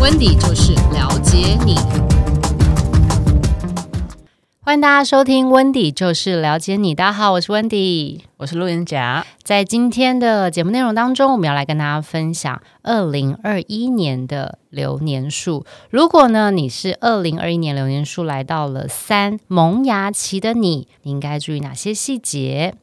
温迪就是了解你。欢迎大家收听温迪就是了解你。大家好，我是温迪，我是路人甲。在今天的节目内容当中，我们要来跟大家分享二零二一年的流年数。如果呢，你是二零二一年流年数来到了三萌芽期的你，你应该注意哪些细节？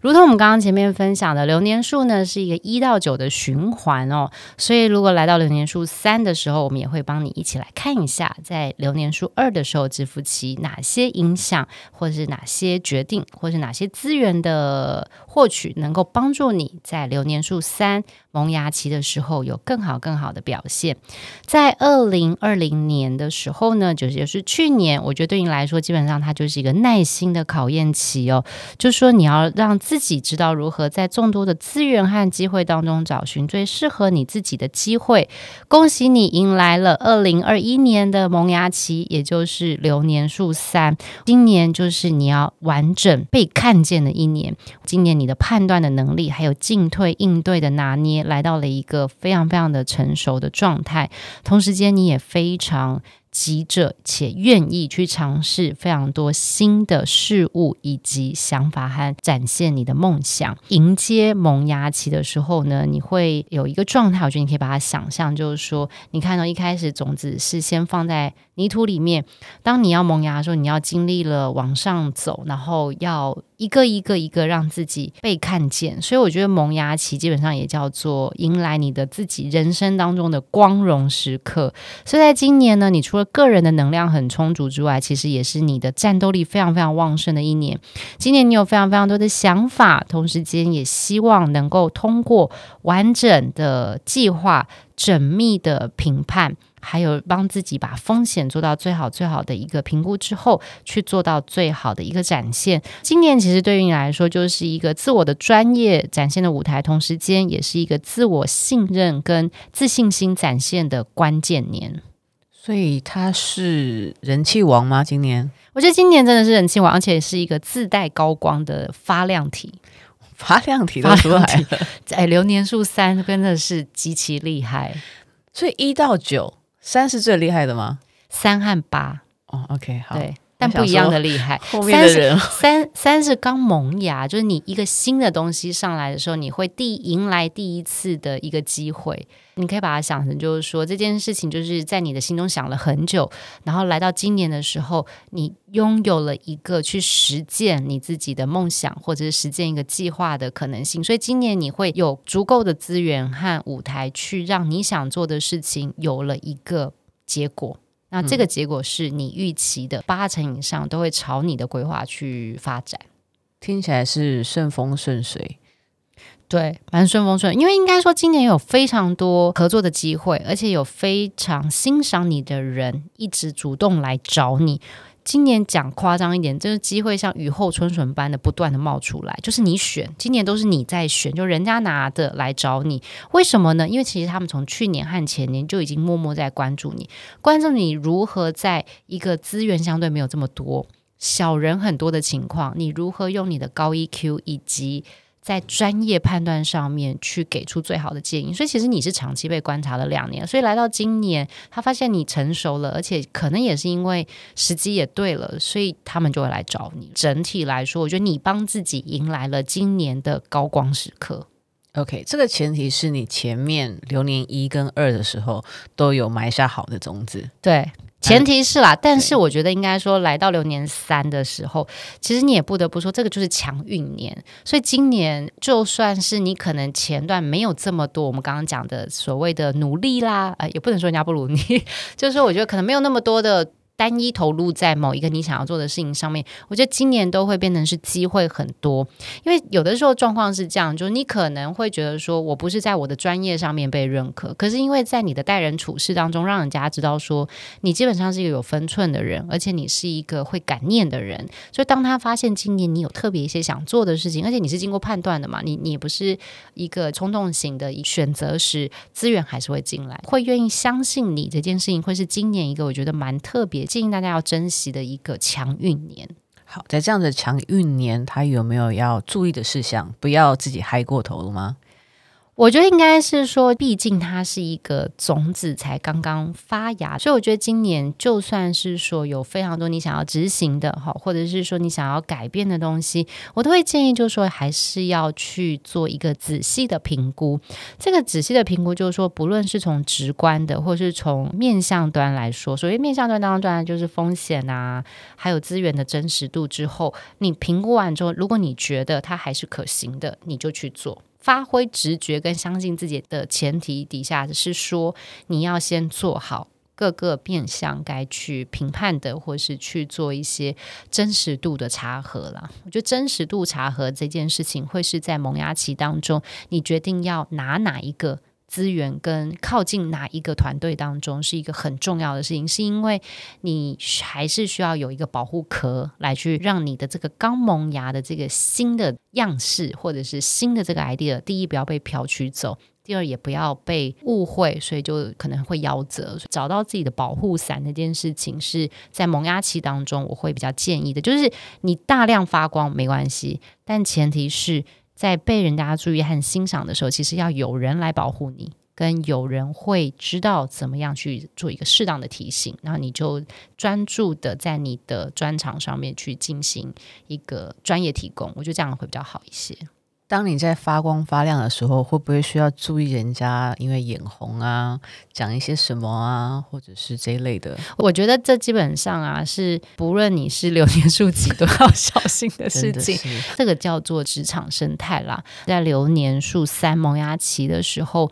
如同我们刚刚前面分享的，流年数呢是一个一到九的循环哦，所以如果来到流年数三的时候，我们也会帮你一起来看一下，在流年数二的时候，支付期哪些影响，或是哪些决定，或是哪些资源的获取，能够帮助你在流年数三萌芽期的时候有更好更好的表现。在二零二零年的时候呢，就是就是去年，我觉得对你来说，基本上它就是一个耐心的考验期哦，就是说你要让自己知道如何在众多的资源和机会当中找寻最适合你自己的机会。恭喜你迎来了二零二一年的萌芽期，也就是流年数三。今年就是你要完整被看见的一年。今年你的判断的能力，还有进退应对的拿捏，来到了一个非常非常的成熟的状态。同时间，你也非常。急着且愿意去尝试非常多新的事物以及想法和展现你的梦想。迎接萌芽期的时候呢，你会有一个状态，我觉得你可以把它想象，就是说，你看到一开始种子是先放在泥土里面，当你要萌芽的时候，你要经历了往上走，然后要一个一个一个让自己被看见。所以我觉得萌芽期基本上也叫做迎来你的自己人生当中的光荣时刻。所以在今年呢，你除了个人的能量很充足之外，其实也是你的战斗力非常非常旺盛的一年。今年你有非常非常多的想法，同时间也希望能够通过完整的计划、缜密的评判，还有帮自己把风险做到最好最好的一个评估之后，去做到最好的一个展现。今年其实对于你来说，就是一个自我的专业展现的舞台，同时间也是一个自我信任跟自信心展现的关键年。所以他是人气王吗？今年我觉得今年真的是人气王，而且是一个自带高光的发亮体，发亮体都出来了。哎，流年数三真的是极其厉害。所以一到九，三是最厉害的吗？三和八哦，OK，好。对。但不一样的厉害，后面的人三三是刚萌芽，就是你一个新的东西上来的时候，你会第迎来第一次的一个机会。你可以把它想成，就是说这件事情就是在你的心中想了很久，然后来到今年的时候，你拥有了一个去实践你自己的梦想，或者是实践一个计划的可能性。所以今年你会有足够的资源和舞台，去让你想做的事情有了一个结果。那这个结果是你预期的八成以上都会朝你的规划去发展，听起来是顺风顺水，对，蛮顺风顺。因为应该说今年有非常多合作的机会，而且有非常欣赏你的人一直主动来找你。今年讲夸张一点，这个机会像雨后春笋般的不断的冒出来，就是你选，今年都是你在选，就人家拿的来找你，为什么呢？因为其实他们从去年和前年就已经默默在关注你，关注你如何在一个资源相对没有这么多、小人很多的情况，你如何用你的高 EQ 以及。在专业判断上面去给出最好的建议，所以其实你是长期被观察了两年，所以来到今年，他发现你成熟了，而且可能也是因为时机也对了，所以他们就会来找你。整体来说，我觉得你帮自己迎来了今年的高光时刻。OK，这个前提是你前面流年一跟二的时候都有埋下好的种子。对。前提是啦，但是我觉得应该说，来到流年三的时候，其实你也不得不说，这个就是强运年。所以今年就算是你可能前段没有这么多，我们刚刚讲的所谓的努力啦，呃，也不能说人家不如你，就是说我觉得可能没有那么多的。单一投入在某一个你想要做的事情上面，我觉得今年都会变成是机会很多。因为有的时候状况是这样，就是你可能会觉得说，我不是在我的专业上面被认可，可是因为在你的待人处事当中，让人家知道说你基本上是一个有分寸的人，而且你是一个会感念的人。所以当他发现今年你有特别一些想做的事情，而且你是经过判断的嘛，你你不是一个冲动型的选择时，资源还是会进来，会愿意相信你这件事情会是今年一个我觉得蛮特别。建议大家要珍惜的一个强运年。好，在这样的强运年，他有没有要注意的事项？不要自己嗨过头了吗？我觉得应该是说，毕竟它是一个种子才刚刚发芽，所以我觉得今年就算是说有非常多你想要执行的哈，或者是说你想要改变的东西，我都会建议就是说，还是要去做一个仔细的评估。这个仔细的评估就是说，不论是从直观的，或是从面向端来说，所谓面向端当中，当然就是风险啊，还有资源的真实度之后，你评估完之后，如果你觉得它还是可行的，你就去做。发挥直觉跟相信自己的前提底下，是说你要先做好各个变相该去评判的，或是去做一些真实度的查核啦。我觉得真实度查核这件事情，会是在萌芽期当中，你决定要拿哪一个。资源跟靠近哪一个团队当中是一个很重要的事情，是因为你还是需要有一个保护壳来去让你的这个刚萌芽的这个新的样式或者是新的这个 idea，第一不要被飘取走，第二也不要被误会，所以就可能会夭折。找到自己的保护伞这件事情是在萌芽期当中我会比较建议的，就是你大量发光没关系，但前提是。在被人家注意和欣赏的时候，其实要有人来保护你，跟有人会知道怎么样去做一个适当的提醒，然后你就专注的在你的专长上面去进行一个专业提供，我觉得这样会比较好一些。当你在发光发亮的时候，会不会需要注意人家因为眼红啊，讲一些什么啊，或者是这一类的？我觉得这基本上啊，是不论你是流年数几都要小心的事情。这个叫做职场生态啦，在流年数三萌芽期的时候。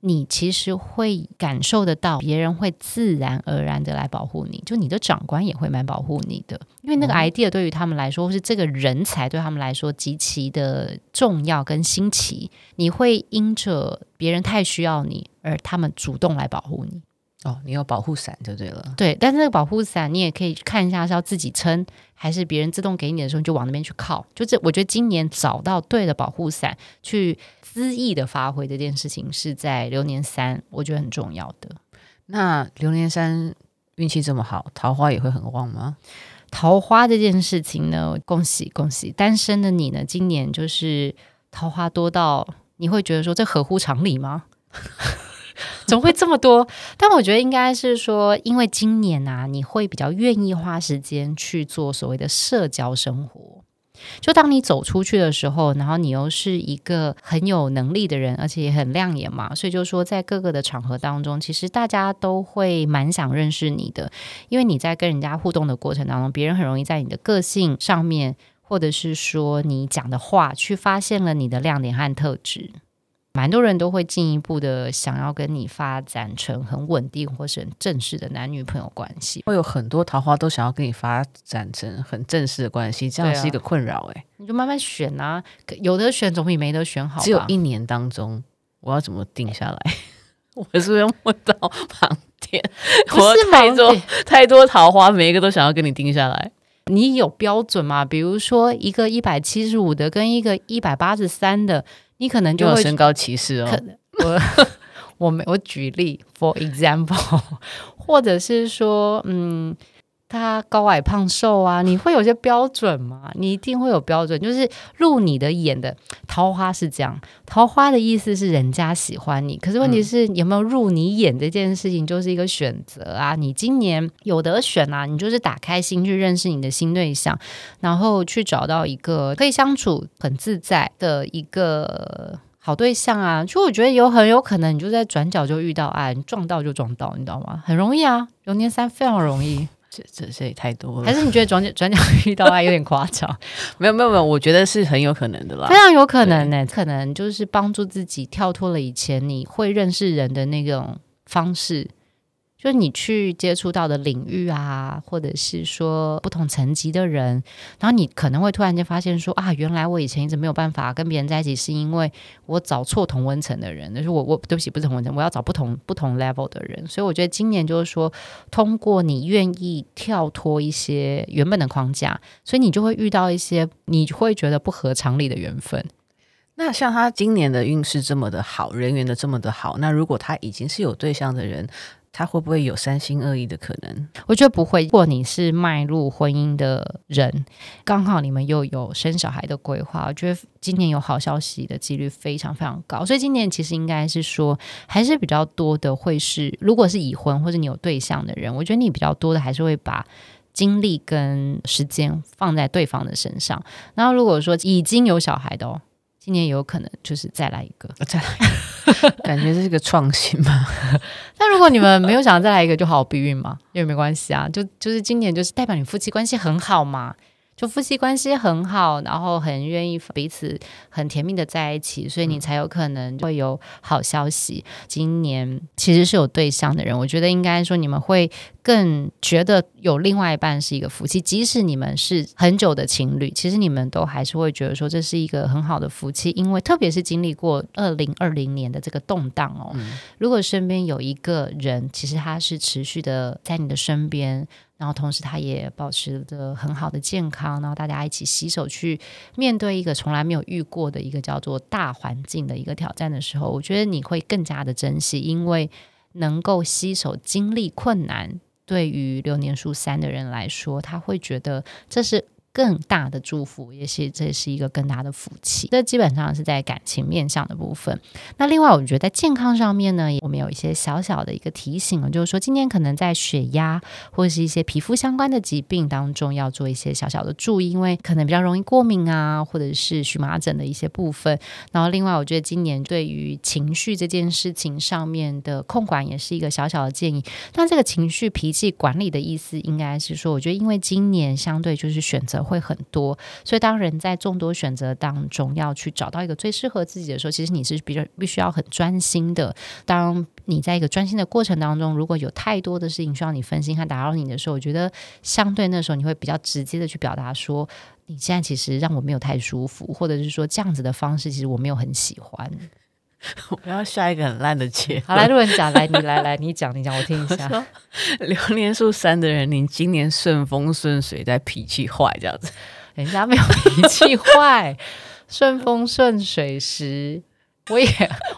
你其实会感受得到，别人会自然而然的来保护你，就你的长官也会蛮保护你的，因为那个 idea 对于他们来说，或是这个人才对他们来说极其的重要跟新奇，你会因着别人太需要你，而他们主动来保护你。哦，你有保护伞就对了。对，但是那个保护伞你也可以看一下是要自己撑，还是别人自动给你的时候你就往那边去靠。就这，我觉得今年找到对的保护伞，去恣意的发挥这件事情，是在流年三，我觉得很重要的。那流年三运气这么好，桃花也会很旺吗？桃花这件事情呢，恭喜恭喜，单身的你呢，今年就是桃花多到你会觉得说，这合乎常理吗？怎么会这么多？但我觉得应该是说，因为今年啊，你会比较愿意花时间去做所谓的社交生活。就当你走出去的时候，然后你又是一个很有能力的人，而且也很亮眼嘛，所以就是说在各个的场合当中，其实大家都会蛮想认识你的，因为你在跟人家互动的过程当中，别人很容易在你的个性上面，或者是说你讲的话，去发现了你的亮点和特质。蛮多人都会进一步的想要跟你发展成很稳定或是很正式的男女朋友关系，会有很多桃花都想要跟你发展成很正式的关系，这样是一个困扰哎、欸。你就慢慢选啊，有的选总比没得选好。只有一年当中，我要怎么定下来？我是不是要摸到盲点？我太多太多桃花，每一个都想要跟你定下来。你有标准吗？比如说一个一百七十五的跟一个一百八十三的。你可能就有身高歧视哦。我我没我举例，for example，或者是说，嗯。他高矮胖瘦啊，你会有些标准吗？你一定会有标准，就是入你的眼的桃花是这样。桃花的意思是人家喜欢你，可是问题是有没有入你眼这件事情就是一个选择啊。你今年有得选啊，你就是打开心去认识你的新对象，然后去找到一个可以相处很自在的一个好对象啊。就我觉得有很有可能你就在转角就遇到爱，你撞到就撞到，你知道吗？很容易啊，流年三非常容易。这这这也太多了，还是你觉得转角转角 遇到爱有点夸张？没有没有没有，我觉得是很有可能的啦，非常有可能呢、欸，可能就是帮助自己跳脱了以前你会认识人的那种方式。就是你去接触到的领域啊，或者是说不同层级的人，然后你可能会突然间发现说啊，原来我以前一直没有办法跟别人在一起，是因为我找错同温层的人。就是我我对不起，不是同温层，我要找不同不同 level 的人。所以我觉得今年就是说，通过你愿意跳脱一些原本的框架，所以你就会遇到一些你会觉得不合常理的缘分。那像他今年的运势这么的好，人缘的这么的好，那如果他已经是有对象的人。他会不会有三心二意的可能？我觉得不会。如果你是迈入婚姻的人，刚好你们又有生小孩的规划，我觉得今年有好消息的几率非常非常高。所以今年其实应该是说，还是比较多的会是，如果是已婚或者你有对象的人，我觉得你比较多的还是会把精力跟时间放在对方的身上。然后如果说已经有小孩的哦。今年有可能就是再来一个，再来一个，感觉这是个创新嘛。但如果你们没有想再来一个，就好好避孕嘛，因为没关系啊。就就是今年就是代表你夫妻关系很好嘛。就夫妻关系很好，然后很愿意彼此很甜蜜的在一起，所以你才有可能会有好消息。今年其实是有对象的人，我觉得应该说你们会更觉得有另外一半是一个夫妻，即使你们是很久的情侣，其实你们都还是会觉得说这是一个很好的夫妻，因为特别是经历过二零二零年的这个动荡哦，嗯、如果身边有一个人，其实他是持续的在你的身边。然后同时，他也保持着很好的健康，然后大家一起洗手去面对一个从来没有遇过的一个叫做大环境的一个挑战的时候，我觉得你会更加的珍惜，因为能够洗手经历困难，对于流年数三的人来说，他会觉得这是。更大的祝福，也许这是一个更大的福气。这基本上是在感情面向的部分。那另外，我觉得在健康上面呢，我们有一些小小的一个提醒，就是说今年可能在血压或者是一些皮肤相关的疾病当中，要做一些小小的注意，因为可能比较容易过敏啊，或者是荨麻疹的一些部分。然后，另外，我觉得今年对于情绪这件事情上面的控管，也是一个小小的建议。那这个情绪脾气管理的意思，应该是说，我觉得因为今年相对就是选择。会很多，所以当人在众多选择当中要去找到一个最适合自己的时候，其实你是比较必须要很专心的。当你在一个专心的过程当中，如果有太多的事情需要你分心和打扰你的时候，我觉得相对那时候你会比较直接的去表达说，你现在其实让我没有太舒服，或者是说这样子的方式其实我没有很喜欢。我要下一个很烂的结。好，来路人甲，来你来来你讲你讲，我听一下。流年数三的人，你今年顺风顺水，但脾气坏这样子。人家没有脾气坏，顺风顺水时。我也，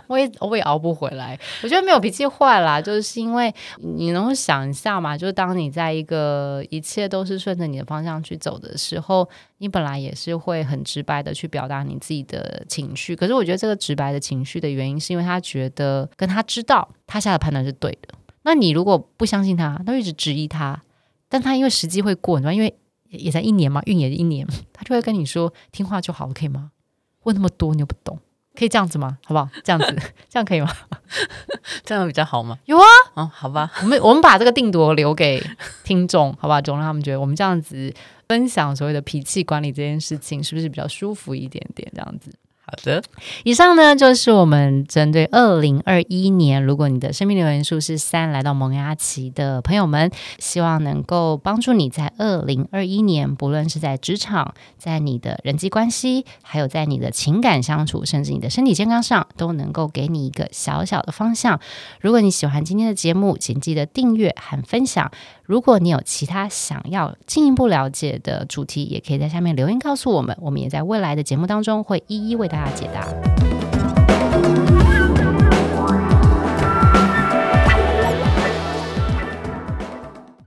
我也，我也熬不回来。我觉得没有脾气坏啦，就是因为你能想一下嘛，就是当你在一个一切都是顺着你的方向去走的时候，你本来也是会很直白的去表达你自己的情绪。可是我觉得这个直白的情绪的原因，是因为他觉得跟他知道他下的判断是对的。那你如果不相信他，他一直质疑他，但他因为时机会过，你知道，因为也才一年嘛，运也是一年，他就会跟你说听话就好了，可以吗？问那么多你又不懂。可以这样子吗？好不好？这样子，这样可以吗？这样比较好吗？有啊，哦，好吧，我们我们把这个定夺留给听众，好吧，总让他们觉得我们这样子分享所谓的脾气管理这件事情，是不是比较舒服一点点？这样子。好的，以上呢就是我们针对二零二一年，如果你的生命流年数是三，来到萌芽期的朋友们，希望能够帮助你在二零二一年，不论是在职场，在你的人际关系，还有在你的情感相处，甚至你的身体健康上，都能够给你一个小小的方向。如果你喜欢今天的节目，请记得订阅和分享。如果你有其他想要进一步了解的主题，也可以在下面留言告诉我们，我们也在未来的节目当中会一一为大家解答。